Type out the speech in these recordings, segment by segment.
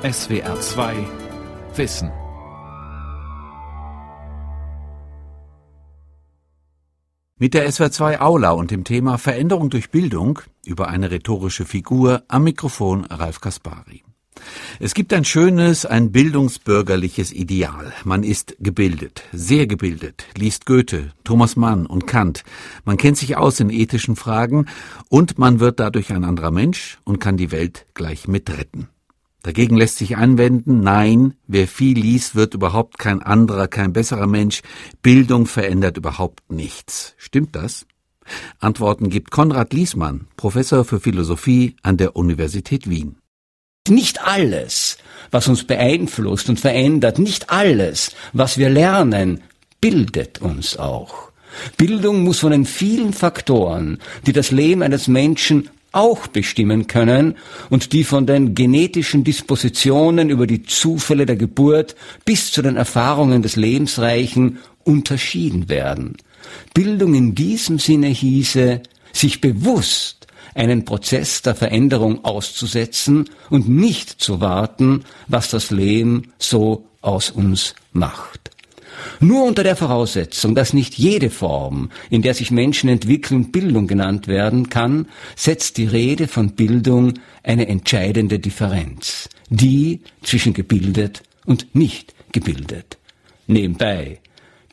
SWR 2 Wissen. Mit der SWR 2 Aula und dem Thema Veränderung durch Bildung über eine rhetorische Figur am Mikrofon Ralf Kaspari. Es gibt ein schönes, ein bildungsbürgerliches Ideal. Man ist gebildet, sehr gebildet, liest Goethe, Thomas Mann und Kant. Man kennt sich aus in ethischen Fragen und man wird dadurch ein anderer Mensch und kann die Welt gleich mitretten. Dagegen lässt sich anwenden, nein, wer viel liest, wird überhaupt kein anderer, kein besserer Mensch. Bildung verändert überhaupt nichts. Stimmt das? Antworten gibt Konrad Liesmann, Professor für Philosophie an der Universität Wien. Nicht alles, was uns beeinflusst und verändert, nicht alles, was wir lernen, bildet uns auch. Bildung muss von den vielen Faktoren, die das Leben eines Menschen auch bestimmen können und die von den genetischen Dispositionen über die Zufälle der Geburt bis zu den Erfahrungen des Lebensreichen unterschieden werden. Bildung in diesem Sinne hieße, sich bewusst einen Prozess der Veränderung auszusetzen und nicht zu warten, was das Leben so aus uns macht. Nur unter der Voraussetzung, dass nicht jede Form, in der sich Menschen entwickeln, Bildung genannt werden kann, setzt die Rede von Bildung eine entscheidende Differenz, die zwischen gebildet und nicht gebildet. Nebenbei,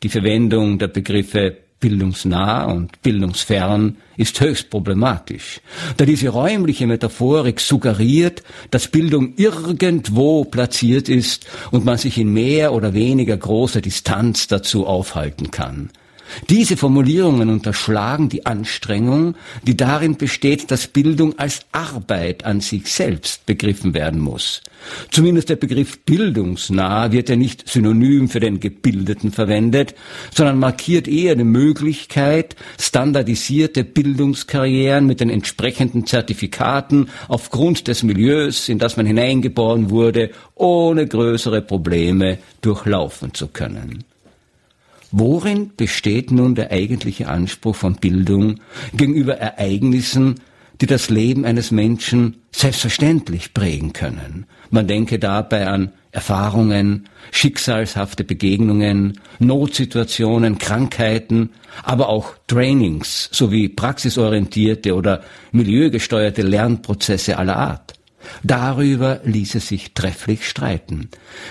die Verwendung der Begriffe bildungsnah und bildungsfern ist höchst problematisch, da diese räumliche Metaphorik suggeriert, dass Bildung irgendwo platziert ist und man sich in mehr oder weniger großer Distanz dazu aufhalten kann. Diese Formulierungen unterschlagen die Anstrengung, die darin besteht, dass Bildung als Arbeit an sich selbst begriffen werden muss. Zumindest der Begriff bildungsnah wird ja nicht synonym für den Gebildeten verwendet, sondern markiert eher die Möglichkeit, standardisierte Bildungskarrieren mit den entsprechenden Zertifikaten aufgrund des Milieus, in das man hineingeboren wurde, ohne größere Probleme durchlaufen zu können. Worin besteht nun der eigentliche Anspruch von Bildung gegenüber Ereignissen, die das Leben eines Menschen selbstverständlich prägen können? Man denke dabei an Erfahrungen, schicksalshafte Begegnungen, Notsituationen, Krankheiten, aber auch Trainings sowie praxisorientierte oder milieugesteuerte Lernprozesse aller Art. Darüber ließe sich trefflich streiten.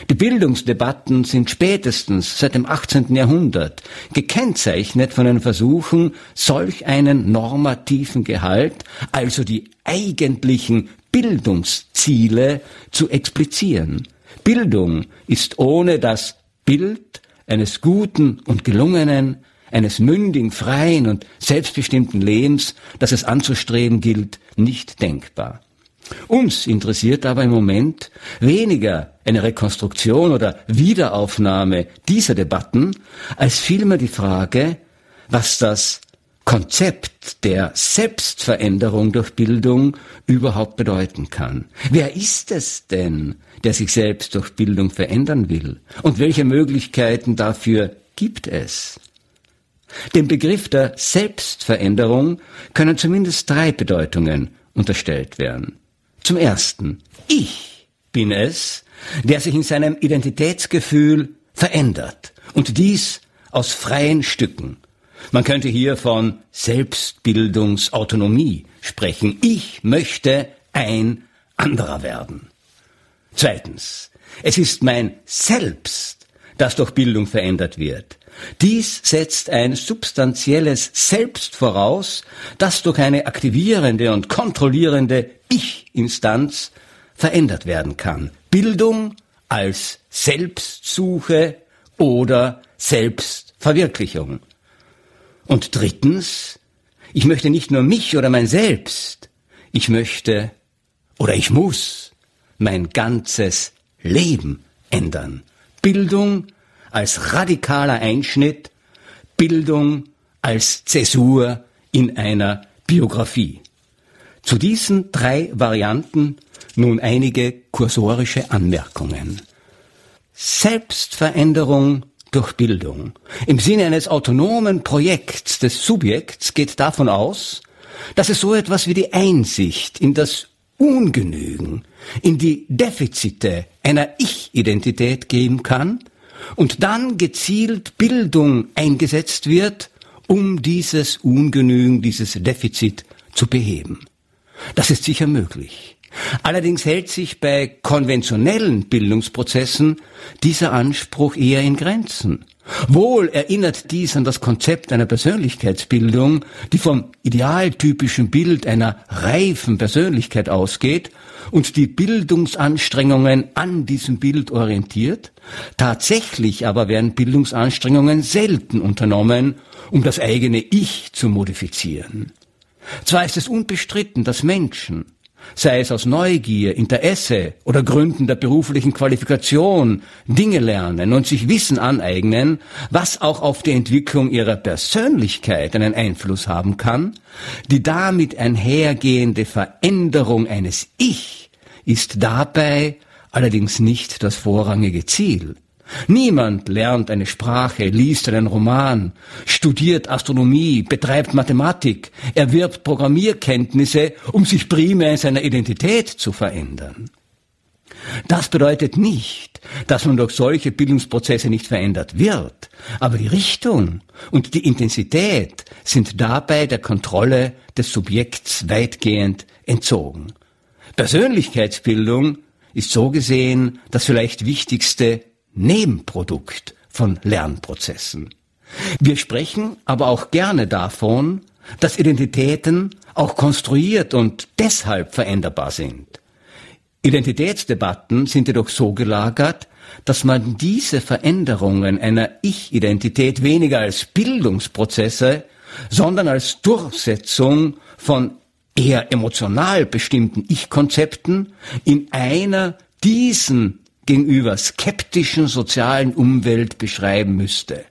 Die Bildungsdebatten sind spätestens seit dem 18. Jahrhundert gekennzeichnet von den Versuchen, solch einen normativen Gehalt, also die eigentlichen Bildungsziele, zu explizieren. Bildung ist ohne das Bild eines guten und gelungenen, eines mündigen, freien und selbstbestimmten Lebens, das es anzustreben gilt, nicht denkbar. Uns interessiert aber im Moment weniger eine Rekonstruktion oder Wiederaufnahme dieser Debatten, als vielmehr die Frage, was das Konzept der Selbstveränderung durch Bildung überhaupt bedeuten kann. Wer ist es denn, der sich selbst durch Bildung verändern will? Und welche Möglichkeiten dafür gibt es? Dem Begriff der Selbstveränderung können zumindest drei Bedeutungen unterstellt werden. Zum Ersten, ich bin es, der sich in seinem Identitätsgefühl verändert. Und dies aus freien Stücken. Man könnte hier von Selbstbildungsautonomie sprechen. Ich möchte ein anderer werden. Zweitens, es ist mein Selbst, das durch Bildung verändert wird. Dies setzt ein substanzielles Selbst voraus, das durch eine aktivierende und kontrollierende Ich-Instanz verändert werden kann. Bildung als Selbstsuche oder Selbstverwirklichung. Und drittens, ich möchte nicht nur mich oder mein Selbst, ich möchte oder ich muss mein ganzes Leben ändern. Bildung als radikaler Einschnitt, Bildung als Zäsur in einer Biografie. Zu diesen drei Varianten nun einige kursorische Anmerkungen. Selbstveränderung durch Bildung im Sinne eines autonomen Projekts des Subjekts geht davon aus, dass es so etwas wie die Einsicht in das Ungenügen, in die Defizite einer Ich-Identität geben kann und dann gezielt Bildung eingesetzt wird, um dieses Ungenügen, dieses Defizit zu beheben. Das ist sicher möglich. Allerdings hält sich bei konventionellen Bildungsprozessen dieser Anspruch eher in Grenzen. Wohl erinnert dies an das Konzept einer Persönlichkeitsbildung, die vom idealtypischen Bild einer reifen Persönlichkeit ausgeht und die Bildungsanstrengungen an diesem Bild orientiert. Tatsächlich aber werden Bildungsanstrengungen selten unternommen, um das eigene Ich zu modifizieren. Zwar ist es unbestritten, dass Menschen, sei es aus Neugier, Interesse oder Gründen der beruflichen Qualifikation, Dinge lernen und sich Wissen aneignen, was auch auf die Entwicklung ihrer Persönlichkeit einen Einfluss haben kann, die damit einhergehende Veränderung eines Ich ist dabei allerdings nicht das vorrangige Ziel. Niemand lernt eine Sprache, liest einen Roman, studiert Astronomie, betreibt Mathematik, erwirbt Programmierkenntnisse, um sich primär in seiner Identität zu verändern. Das bedeutet nicht, dass man durch solche Bildungsprozesse nicht verändert wird, aber die Richtung und die Intensität sind dabei der Kontrolle des Subjekts weitgehend entzogen. Persönlichkeitsbildung ist so gesehen das vielleicht wichtigste Nebenprodukt von Lernprozessen. Wir sprechen aber auch gerne davon, dass Identitäten auch konstruiert und deshalb veränderbar sind. Identitätsdebatten sind jedoch so gelagert, dass man diese Veränderungen einer Ich-Identität weniger als Bildungsprozesse, sondern als Durchsetzung von eher emotional bestimmten Ich-Konzepten in einer diesen gegenüber skeptischen sozialen Umwelt beschreiben müsste.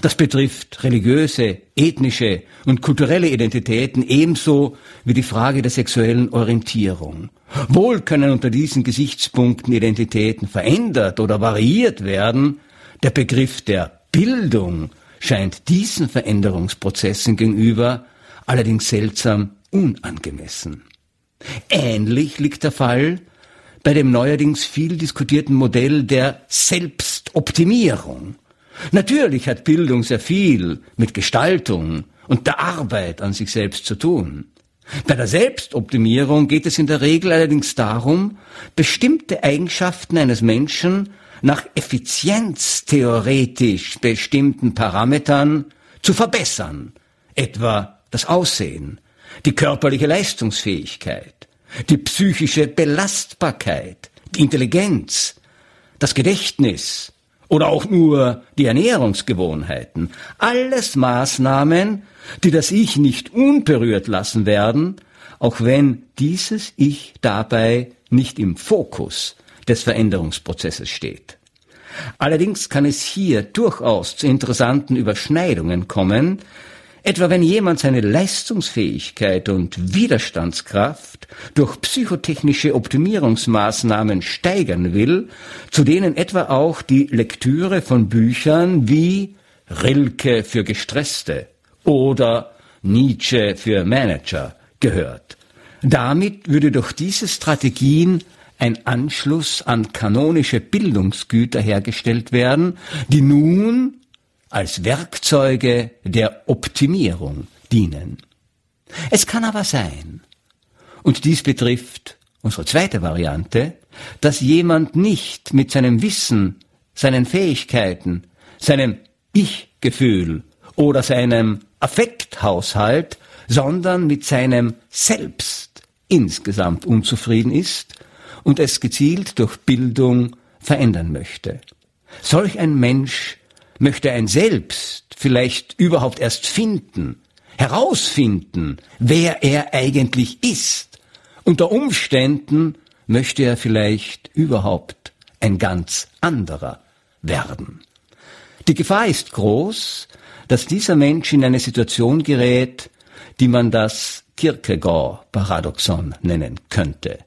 Das betrifft religiöse, ethnische und kulturelle Identitäten ebenso wie die Frage der sexuellen Orientierung. Wohl können unter diesen Gesichtspunkten Identitäten verändert oder variiert werden, der Begriff der Bildung scheint diesen Veränderungsprozessen gegenüber allerdings seltsam unangemessen. Ähnlich liegt der Fall bei dem neuerdings viel diskutierten Modell der Selbstoptimierung. Natürlich hat Bildung sehr viel mit Gestaltung und der Arbeit an sich selbst zu tun. Bei der Selbstoptimierung geht es in der Regel allerdings darum, bestimmte Eigenschaften eines Menschen nach effizienztheoretisch bestimmten Parametern zu verbessern, etwa das Aussehen, die körperliche Leistungsfähigkeit, die psychische Belastbarkeit, die Intelligenz, das Gedächtnis oder auch nur die Ernährungsgewohnheiten. Alles Maßnahmen, die das Ich nicht unberührt lassen werden, auch wenn dieses Ich dabei nicht im Fokus des Veränderungsprozesses steht. Allerdings kann es hier durchaus zu interessanten Überschneidungen kommen, Etwa wenn jemand seine Leistungsfähigkeit und Widerstandskraft durch psychotechnische Optimierungsmaßnahmen steigern will, zu denen etwa auch die Lektüre von Büchern wie Rilke für Gestresste oder Nietzsche für Manager gehört. Damit würde durch diese Strategien ein Anschluss an kanonische Bildungsgüter hergestellt werden, die nun als Werkzeuge der Optimierung dienen. Es kann aber sein, und dies betrifft unsere zweite Variante, dass jemand nicht mit seinem Wissen, seinen Fähigkeiten, seinem Ich-Gefühl oder seinem Affekthaushalt, sondern mit seinem Selbst insgesamt unzufrieden ist und es gezielt durch Bildung verändern möchte. Solch ein Mensch möchte ein Selbst vielleicht überhaupt erst finden, herausfinden, wer er eigentlich ist. Unter Umständen möchte er vielleicht überhaupt ein ganz anderer werden. Die Gefahr ist groß, dass dieser Mensch in eine Situation gerät, die man das Kierkegaard-Paradoxon nennen könnte.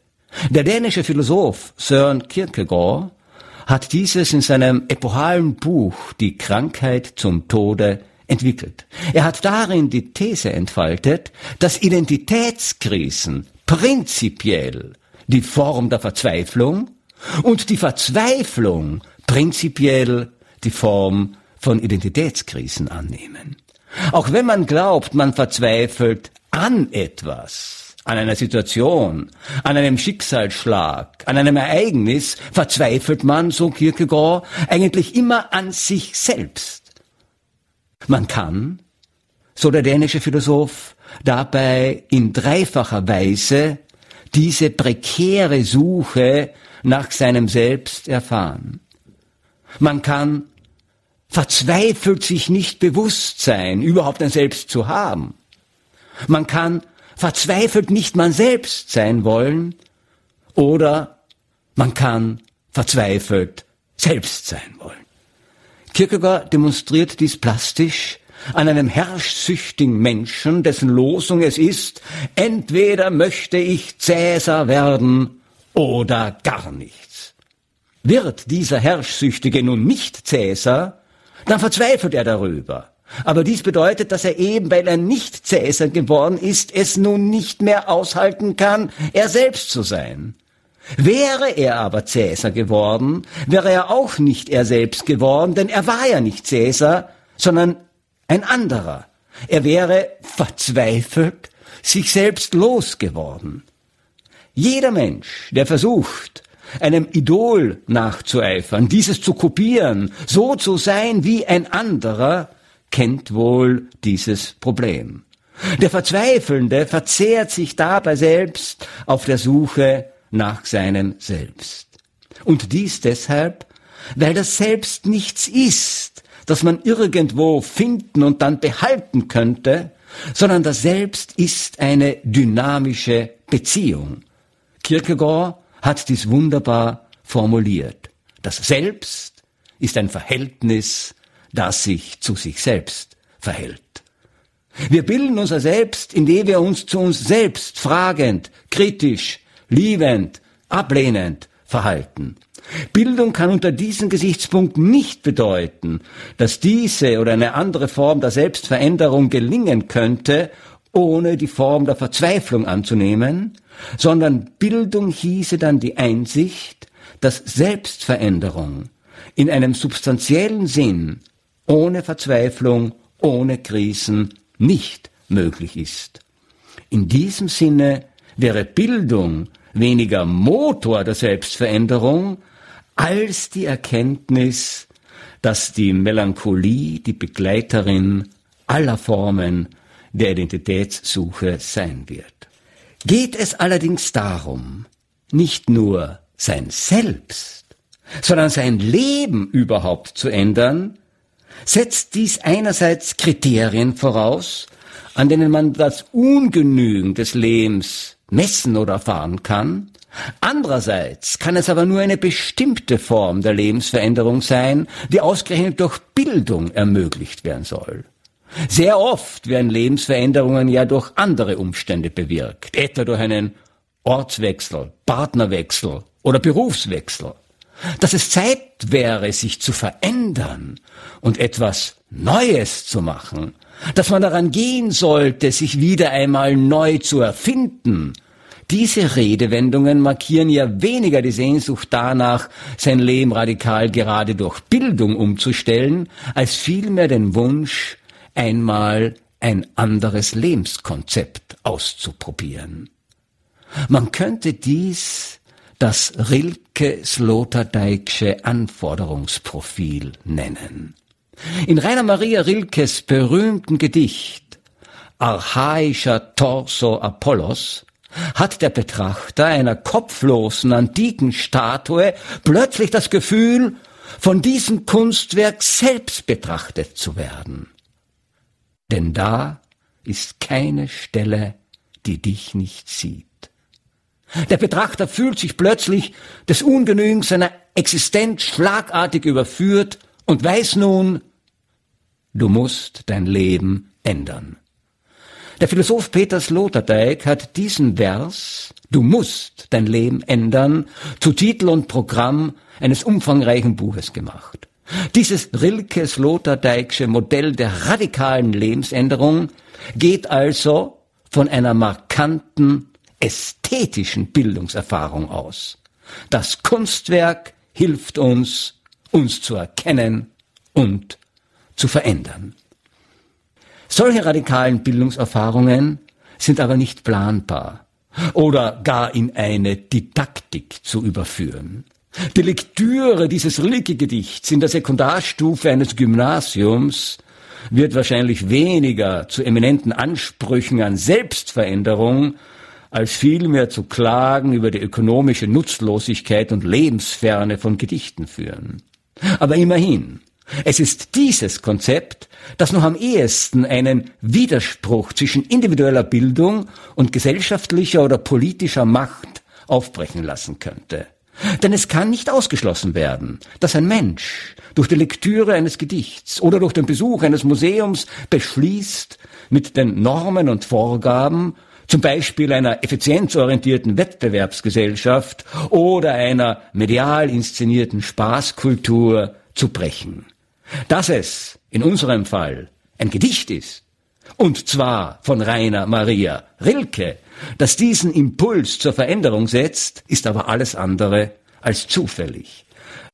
Der dänische Philosoph Søren Kierkegaard hat dieses in seinem epochalen Buch Die Krankheit zum Tode entwickelt. Er hat darin die These entfaltet, dass Identitätskrisen prinzipiell die Form der Verzweiflung und die Verzweiflung prinzipiell die Form von Identitätskrisen annehmen. Auch wenn man glaubt, man verzweifelt an etwas, an einer Situation, an einem Schicksalsschlag, an einem Ereignis, verzweifelt man, so Kierkegaard, eigentlich immer an sich selbst. Man kann, so der dänische Philosoph, dabei in dreifacher Weise diese prekäre Suche nach seinem Selbst erfahren. Man kann verzweifelt sich nicht bewusst sein, überhaupt ein Selbst zu haben. Man kann verzweifelt nicht man selbst sein wollen oder man kann verzweifelt selbst sein wollen. Kierkegaard demonstriert dies plastisch an einem herrschsüchtigen Menschen, dessen Losung es ist, entweder möchte ich Cäsar werden oder gar nichts. Wird dieser Herrschsüchtige nun nicht Cäsar, dann verzweifelt er darüber. Aber dies bedeutet, dass er eben, weil er nicht Cäsar geworden ist, es nun nicht mehr aushalten kann, er selbst zu sein. Wäre er aber Cäsar geworden, wäre er auch nicht er selbst geworden, denn er war ja nicht Cäsar, sondern ein anderer. Er wäre verzweifelt, sich selbst losgeworden. Jeder Mensch, der versucht, einem Idol nachzueifern, dieses zu kopieren, so zu sein wie ein anderer, kennt wohl dieses Problem. Der Verzweifelnde verzehrt sich dabei selbst auf der Suche nach seinem Selbst. Und dies deshalb, weil das Selbst nichts ist, das man irgendwo finden und dann behalten könnte, sondern das Selbst ist eine dynamische Beziehung. Kierkegaard hat dies wunderbar formuliert. Das Selbst ist ein Verhältnis, das sich zu sich selbst verhält. Wir bilden unser Selbst, indem wir uns zu uns selbst fragend, kritisch, liebend, ablehnend verhalten. Bildung kann unter diesem Gesichtspunkt nicht bedeuten, dass diese oder eine andere Form der Selbstveränderung gelingen könnte, ohne die Form der Verzweiflung anzunehmen, sondern Bildung hieße dann die Einsicht, dass Selbstveränderung in einem substanziellen Sinn ohne Verzweiflung, ohne Krisen nicht möglich ist. In diesem Sinne wäre Bildung weniger Motor der Selbstveränderung als die Erkenntnis, dass die Melancholie die Begleiterin aller Formen der Identitätssuche sein wird. Geht es allerdings darum, nicht nur sein Selbst, sondern sein Leben überhaupt zu ändern, setzt dies einerseits Kriterien voraus, an denen man das Ungenügen des Lebens messen oder erfahren kann, Andererseits kann es aber nur eine bestimmte Form der Lebensveränderung sein, die ausgerechnet durch Bildung ermöglicht werden soll. Sehr oft werden Lebensveränderungen ja durch andere Umstände bewirkt, etwa durch einen Ortswechsel, Partnerwechsel oder Berufswechsel. Dass es Zeit wäre, sich zu verändern und etwas Neues zu machen, dass man daran gehen sollte, sich wieder einmal neu zu erfinden, diese Redewendungen markieren ja weniger die Sehnsucht danach, sein Leben radikal gerade durch Bildung umzustellen, als vielmehr den Wunsch, einmal ein anderes Lebenskonzept auszuprobieren. Man könnte dies das Rilke-Sloterdijksche Anforderungsprofil nennen. In Rainer Maria Rilkes berühmten Gedicht Archaischer Torso Apollos hat der Betrachter einer kopflosen antiken Statue plötzlich das Gefühl, von diesem Kunstwerk selbst betrachtet zu werden. Denn da ist keine Stelle, die dich nicht sieht. Der Betrachter fühlt sich plötzlich des Ungenügens seiner Existenz schlagartig überführt und weiß nun, du musst dein Leben ändern. Der Philosoph Peter Sloterdijk hat diesen Vers, du musst dein Leben ändern, zu Titel und Programm eines umfangreichen Buches gemacht. Dieses Rilke-Sloterdijksche Modell der radikalen Lebensänderung geht also von einer markanten ästhetischen Bildungserfahrung aus. Das Kunstwerk hilft uns, uns zu erkennen und zu verändern. Solche radikalen Bildungserfahrungen sind aber nicht planbar oder gar in eine Didaktik zu überführen. Die Lektüre dieses Rilke-Gedichts in der Sekundarstufe eines Gymnasiums wird wahrscheinlich weniger zu eminenten Ansprüchen an Selbstveränderung als vielmehr zu Klagen über die ökonomische Nutzlosigkeit und Lebensferne von Gedichten führen. Aber immerhin, es ist dieses Konzept, das noch am ehesten einen Widerspruch zwischen individueller Bildung und gesellschaftlicher oder politischer Macht aufbrechen lassen könnte. Denn es kann nicht ausgeschlossen werden, dass ein Mensch durch die Lektüre eines Gedichts oder durch den Besuch eines Museums beschließt, mit den Normen und Vorgaben zum Beispiel einer effizienzorientierten Wettbewerbsgesellschaft oder einer medial inszenierten Spaßkultur zu brechen. Dass es in unserem Fall ein Gedicht ist, und zwar von Rainer Maria Rilke, das diesen Impuls zur Veränderung setzt, ist aber alles andere als zufällig.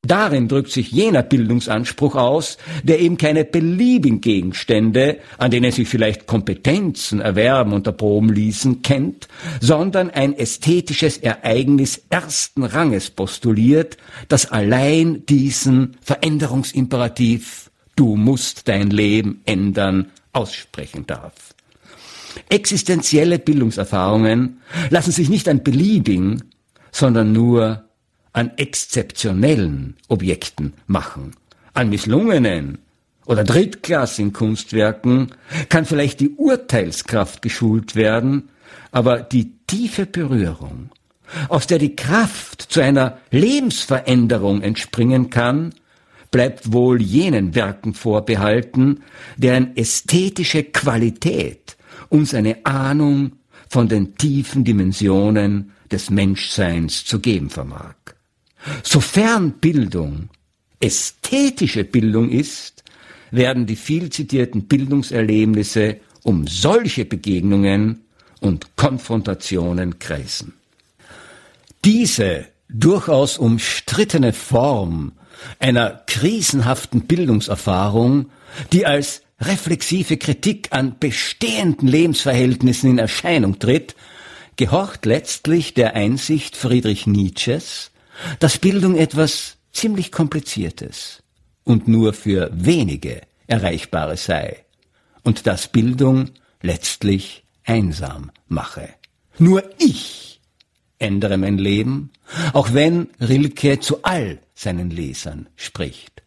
Darin drückt sich jener Bildungsanspruch aus, der eben keine beliebigen Gegenstände, an denen sich vielleicht Kompetenzen erwerben und erproben ließen, kennt, sondern ein ästhetisches Ereignis ersten Ranges postuliert, das allein diesen Veränderungsimperativ Du musst dein Leben ändern aussprechen darf. Existenzielle Bildungserfahrungen lassen sich nicht an beliebigen, sondern nur an exzeptionellen Objekten machen. An misslungenen oder drittklassigen Kunstwerken kann vielleicht die Urteilskraft geschult werden, aber die tiefe Berührung, aus der die Kraft zu einer Lebensveränderung entspringen kann, bleibt wohl jenen Werken vorbehalten, deren ästhetische Qualität uns eine Ahnung von den tiefen Dimensionen des Menschseins zu geben vermag. Sofern Bildung ästhetische Bildung ist, werden die viel zitierten Bildungserlebnisse um solche Begegnungen und Konfrontationen kreisen. Diese durchaus umstrittene Form einer krisenhaften Bildungserfahrung, die als reflexive Kritik an bestehenden Lebensverhältnissen in Erscheinung tritt, gehorcht letztlich der Einsicht Friedrich Nietzsches, dass Bildung etwas ziemlich Kompliziertes und nur für wenige Erreichbares sei und dass Bildung letztlich einsam mache. Nur ich ändere mein Leben, auch wenn Rilke zu all seinen Lesern spricht.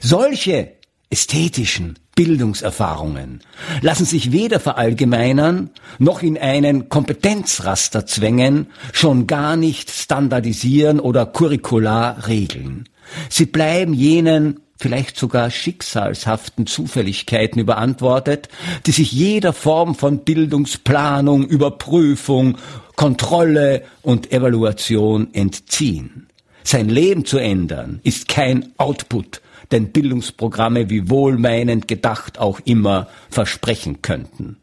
Solche ästhetischen Bildungserfahrungen lassen sich weder verallgemeinern noch in einen Kompetenzraster zwängen, schon gar nicht standardisieren oder curricular regeln. Sie bleiben jenen vielleicht sogar schicksalshaften Zufälligkeiten überantwortet, die sich jeder Form von Bildungsplanung, Überprüfung, Kontrolle und Evaluation entziehen. Sein Leben zu ändern ist kein Output, den Bildungsprogramme wie wohlmeinend gedacht auch immer versprechen könnten.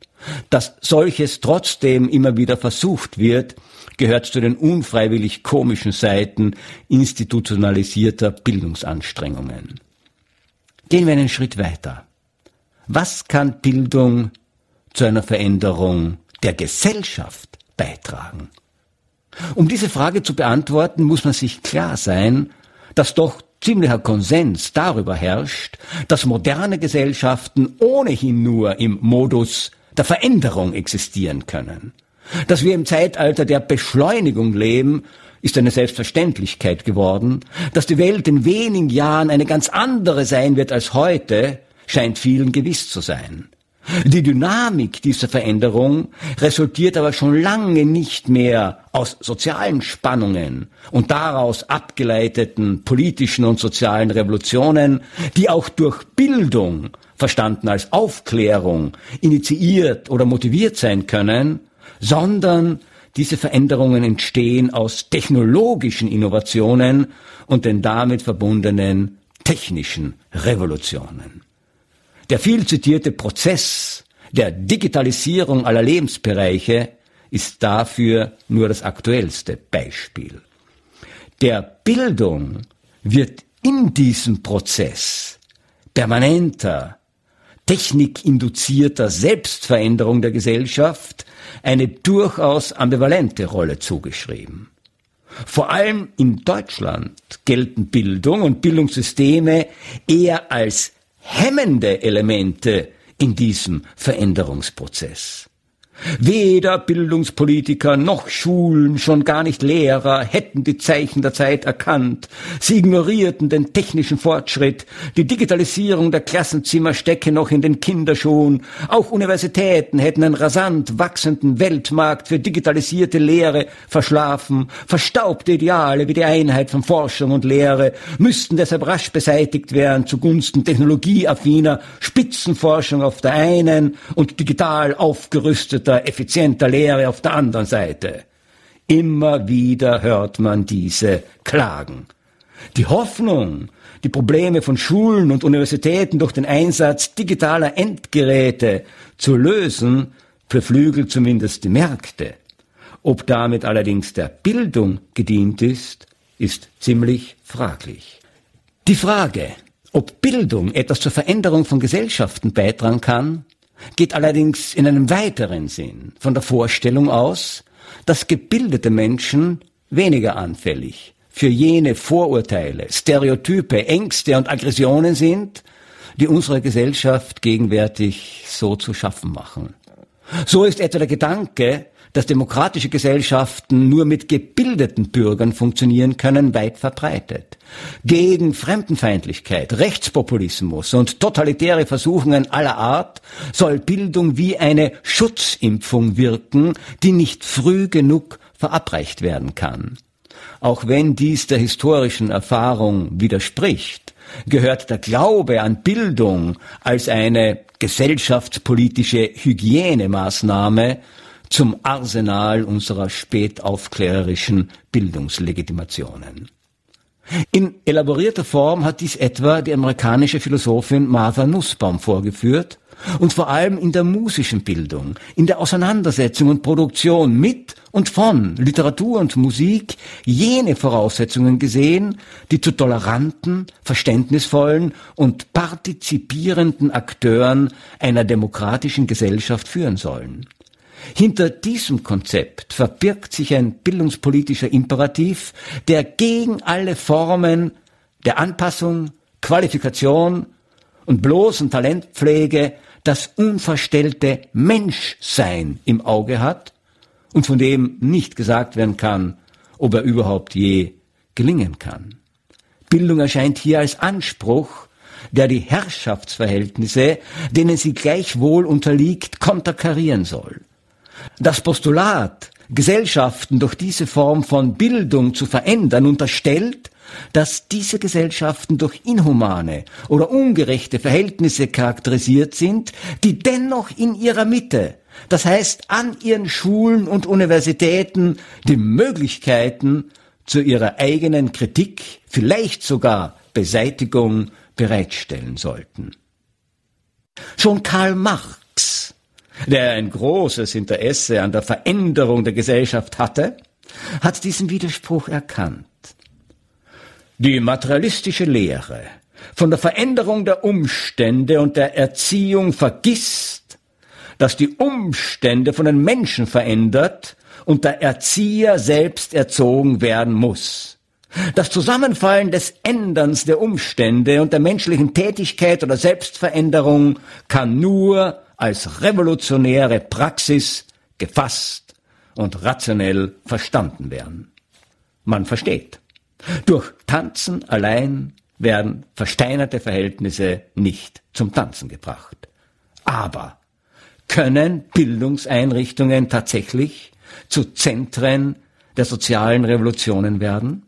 Dass solches trotzdem immer wieder versucht wird, gehört zu den unfreiwillig komischen Seiten institutionalisierter Bildungsanstrengungen. Gehen wir einen Schritt weiter. Was kann Bildung zu einer Veränderung der Gesellschaft beitragen? Um diese Frage zu beantworten, muss man sich klar sein, dass doch ziemlicher Konsens darüber herrscht, dass moderne Gesellschaften ohnehin nur im Modus der Veränderung existieren können. Dass wir im Zeitalter der Beschleunigung leben, ist eine Selbstverständlichkeit geworden. Dass die Welt in wenigen Jahren eine ganz andere sein wird als heute, scheint vielen gewiss zu sein. Die Dynamik dieser Veränderung resultiert aber schon lange nicht mehr aus sozialen Spannungen und daraus abgeleiteten politischen und sozialen Revolutionen, die auch durch Bildung, verstanden als Aufklärung, initiiert oder motiviert sein können, sondern diese Veränderungen entstehen aus technologischen Innovationen und den damit verbundenen technischen Revolutionen. Der viel zitierte Prozess der Digitalisierung aller Lebensbereiche ist dafür nur das aktuellste Beispiel. Der Bildung wird in diesem Prozess permanenter, technikinduzierter Selbstveränderung der Gesellschaft eine durchaus ambivalente Rolle zugeschrieben. Vor allem in Deutschland gelten Bildung und Bildungssysteme eher als hemmende Elemente in diesem Veränderungsprozess. Weder Bildungspolitiker noch Schulen, schon gar nicht Lehrer hätten die Zeichen der Zeit erkannt. Sie ignorierten den technischen Fortschritt. Die Digitalisierung der Klassenzimmer stecke noch in den Kinderschuhen. Auch Universitäten hätten einen rasant wachsenden Weltmarkt für digitalisierte Lehre verschlafen. Verstaubte Ideale wie die Einheit von Forschung und Lehre müssten deshalb rasch beseitigt werden zugunsten technologieaffiner Spitzenforschung auf der einen und digital aufgerüsteter effizienter, effizienter Lehre auf der anderen Seite. Immer wieder hört man diese Klagen. Die Hoffnung, die Probleme von Schulen und Universitäten durch den Einsatz digitaler Endgeräte zu lösen, verflügelt zumindest die Märkte. Ob damit allerdings der Bildung gedient ist, ist ziemlich fraglich. Die Frage, ob Bildung etwas zur Veränderung von Gesellschaften beitragen kann, geht allerdings in einem weiteren Sinn von der Vorstellung aus, dass gebildete Menschen weniger anfällig für jene Vorurteile, Stereotype, Ängste und Aggressionen sind, die unsere Gesellschaft gegenwärtig so zu schaffen machen. So ist etwa der Gedanke, dass demokratische Gesellschaften nur mit gebildeten Bürgern funktionieren können, weit verbreitet. Gegen Fremdenfeindlichkeit, Rechtspopulismus und totalitäre Versuchungen aller Art soll Bildung wie eine Schutzimpfung wirken, die nicht früh genug verabreicht werden kann. Auch wenn dies der historischen Erfahrung widerspricht, gehört der Glaube an Bildung als eine gesellschaftspolitische Hygienemaßnahme zum Arsenal unserer spätaufklärerischen Bildungslegitimationen. In elaborierter Form hat dies etwa die amerikanische Philosophin Martha Nussbaum vorgeführt und vor allem in der musischen Bildung, in der Auseinandersetzung und Produktion mit und von Literatur und Musik jene Voraussetzungen gesehen, die zu toleranten, verständnisvollen und partizipierenden Akteuren einer demokratischen Gesellschaft führen sollen. Hinter diesem Konzept verbirgt sich ein bildungspolitischer Imperativ, der gegen alle Formen der Anpassung, Qualifikation und bloßen Talentpflege das unverstellte Menschsein im Auge hat und von dem nicht gesagt werden kann, ob er überhaupt je gelingen kann. Bildung erscheint hier als Anspruch, der die Herrschaftsverhältnisse, denen sie gleichwohl unterliegt, konterkarieren soll. Das Postulat, Gesellschaften durch diese Form von Bildung zu verändern, unterstellt, dass diese Gesellschaften durch inhumane oder ungerechte Verhältnisse charakterisiert sind, die dennoch in ihrer Mitte, das heißt an ihren Schulen und Universitäten, die Möglichkeiten zu ihrer eigenen Kritik, vielleicht sogar Beseitigung bereitstellen sollten. Schon Karl Marx der ein großes Interesse an der Veränderung der Gesellschaft hatte, hat diesen Widerspruch erkannt. Die materialistische Lehre von der Veränderung der Umstände und der Erziehung vergisst, dass die Umstände von den Menschen verändert und der Erzieher selbst erzogen werden muss. Das Zusammenfallen des Änderns der Umstände und der menschlichen Tätigkeit oder Selbstveränderung kann nur als revolutionäre Praxis gefasst und rationell verstanden werden. Man versteht. Durch Tanzen allein werden versteinerte Verhältnisse nicht zum Tanzen gebracht. Aber können Bildungseinrichtungen tatsächlich zu Zentren der sozialen Revolutionen werden?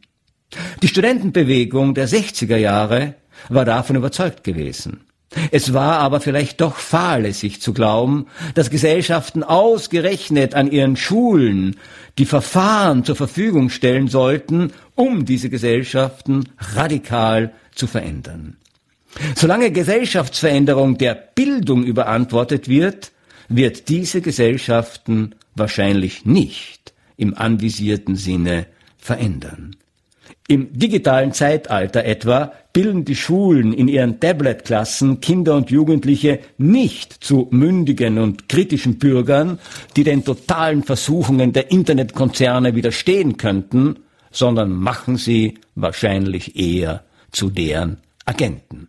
Die Studentenbewegung der 60er Jahre war davon überzeugt gewesen. Es war aber vielleicht doch fahrlässig zu glauben, dass Gesellschaften ausgerechnet an ihren Schulen die Verfahren zur Verfügung stellen sollten, um diese Gesellschaften radikal zu verändern. Solange Gesellschaftsveränderung der Bildung überantwortet wird, wird diese Gesellschaften wahrscheinlich nicht im anvisierten Sinne verändern. Im digitalen Zeitalter etwa bilden die Schulen in ihren Tablet-Klassen Kinder und Jugendliche nicht zu mündigen und kritischen Bürgern, die den totalen Versuchungen der Internetkonzerne widerstehen könnten, sondern machen sie wahrscheinlich eher zu deren Agenten.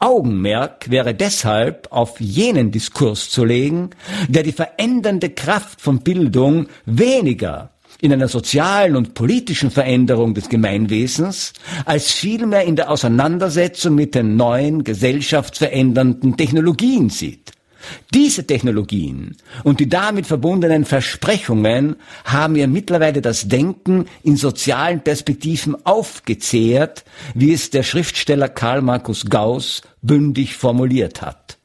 Augenmerk wäre deshalb auf jenen Diskurs zu legen, der die verändernde Kraft von Bildung weniger in einer sozialen und politischen Veränderung des Gemeinwesens, als vielmehr in der Auseinandersetzung mit den neuen gesellschaftsverändernden Technologien sieht. Diese Technologien und die damit verbundenen Versprechungen haben ihr mittlerweile das Denken in sozialen Perspektiven aufgezehrt, wie es der Schriftsteller Karl Markus Gauss bündig formuliert hat.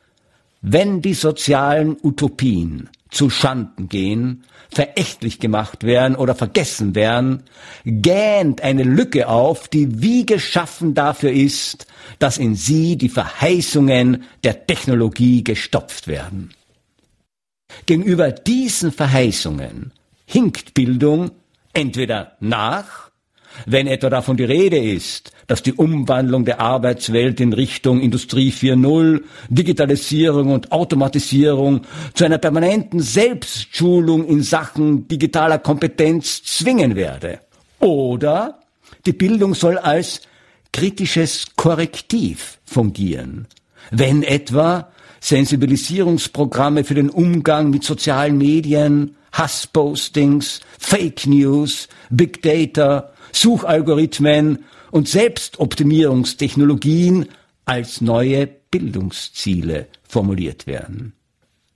Wenn die sozialen Utopien zu Schanden gehen, verächtlich gemacht werden oder vergessen werden, gähnt eine Lücke auf, die wie geschaffen dafür ist, dass in sie die Verheißungen der Technologie gestopft werden. Gegenüber diesen Verheißungen hinkt Bildung entweder nach wenn etwa davon die Rede ist, dass die Umwandlung der Arbeitswelt in Richtung Industrie 4.0, Digitalisierung und Automatisierung zu einer permanenten Selbstschulung in Sachen digitaler Kompetenz zwingen werde. Oder die Bildung soll als kritisches Korrektiv fungieren, wenn etwa Sensibilisierungsprogramme für den Umgang mit sozialen Medien, Hasspostings, Fake News, Big Data Suchalgorithmen und Selbstoptimierungstechnologien als neue Bildungsziele formuliert werden.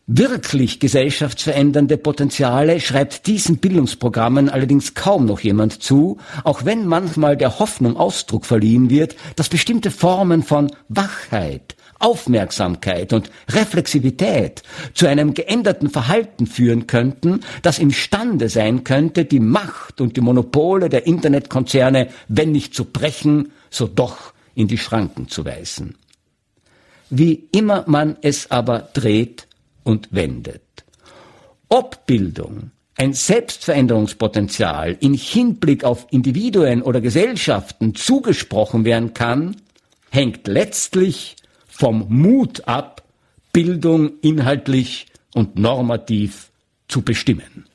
Wirklich gesellschaftsverändernde Potenziale schreibt diesen Bildungsprogrammen allerdings kaum noch jemand zu, auch wenn manchmal der Hoffnung Ausdruck verliehen wird, dass bestimmte Formen von Wachheit, Aufmerksamkeit und Reflexivität zu einem geänderten Verhalten führen könnten, das imstande sein könnte, die Macht und die Monopole der Internetkonzerne, wenn nicht zu brechen, so doch in die Schranken zu weisen. Wie immer man es aber dreht und wendet. Ob Bildung ein Selbstveränderungspotenzial in Hinblick auf Individuen oder Gesellschaften zugesprochen werden kann, hängt letztlich vom Mut ab, Bildung inhaltlich und normativ zu bestimmen.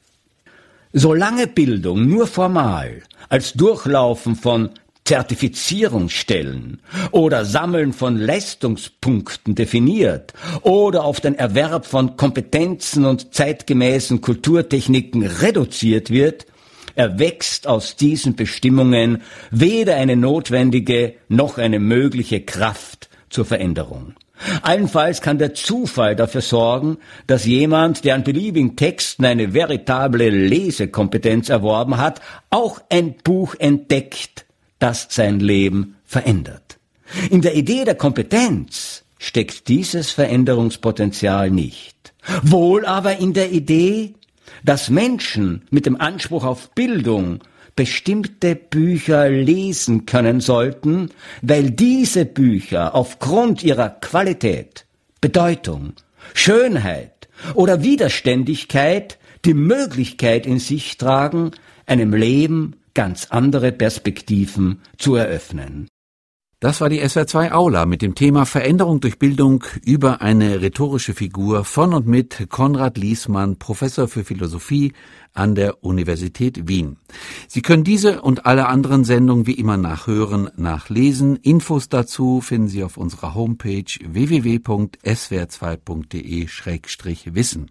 Solange Bildung nur formal als Durchlaufen von Zertifizierungsstellen oder Sammeln von Leistungspunkten definiert oder auf den Erwerb von Kompetenzen und zeitgemäßen Kulturtechniken reduziert wird, erwächst aus diesen Bestimmungen weder eine notwendige noch eine mögliche Kraft zur Veränderung. Allenfalls kann der Zufall dafür sorgen, dass jemand, der an beliebigen Texten eine veritable Lesekompetenz erworben hat, auch ein Buch entdeckt, das sein Leben verändert. In der Idee der Kompetenz steckt dieses Veränderungspotenzial nicht. Wohl aber in der Idee, dass Menschen mit dem Anspruch auf Bildung bestimmte Bücher lesen können sollten, weil diese Bücher aufgrund ihrer Qualität, Bedeutung, Schönheit oder Widerständigkeit die Möglichkeit in sich tragen, einem Leben ganz andere Perspektiven zu eröffnen. Das war die SWR2 Aula mit dem Thema Veränderung durch Bildung über eine rhetorische Figur von und mit Konrad Liesmann, Professor für Philosophie an der Universität Wien. Sie können diese und alle anderen Sendungen wie immer nachhören, nachlesen. Infos dazu finden Sie auf unserer Homepage www.swr2.de-wissen.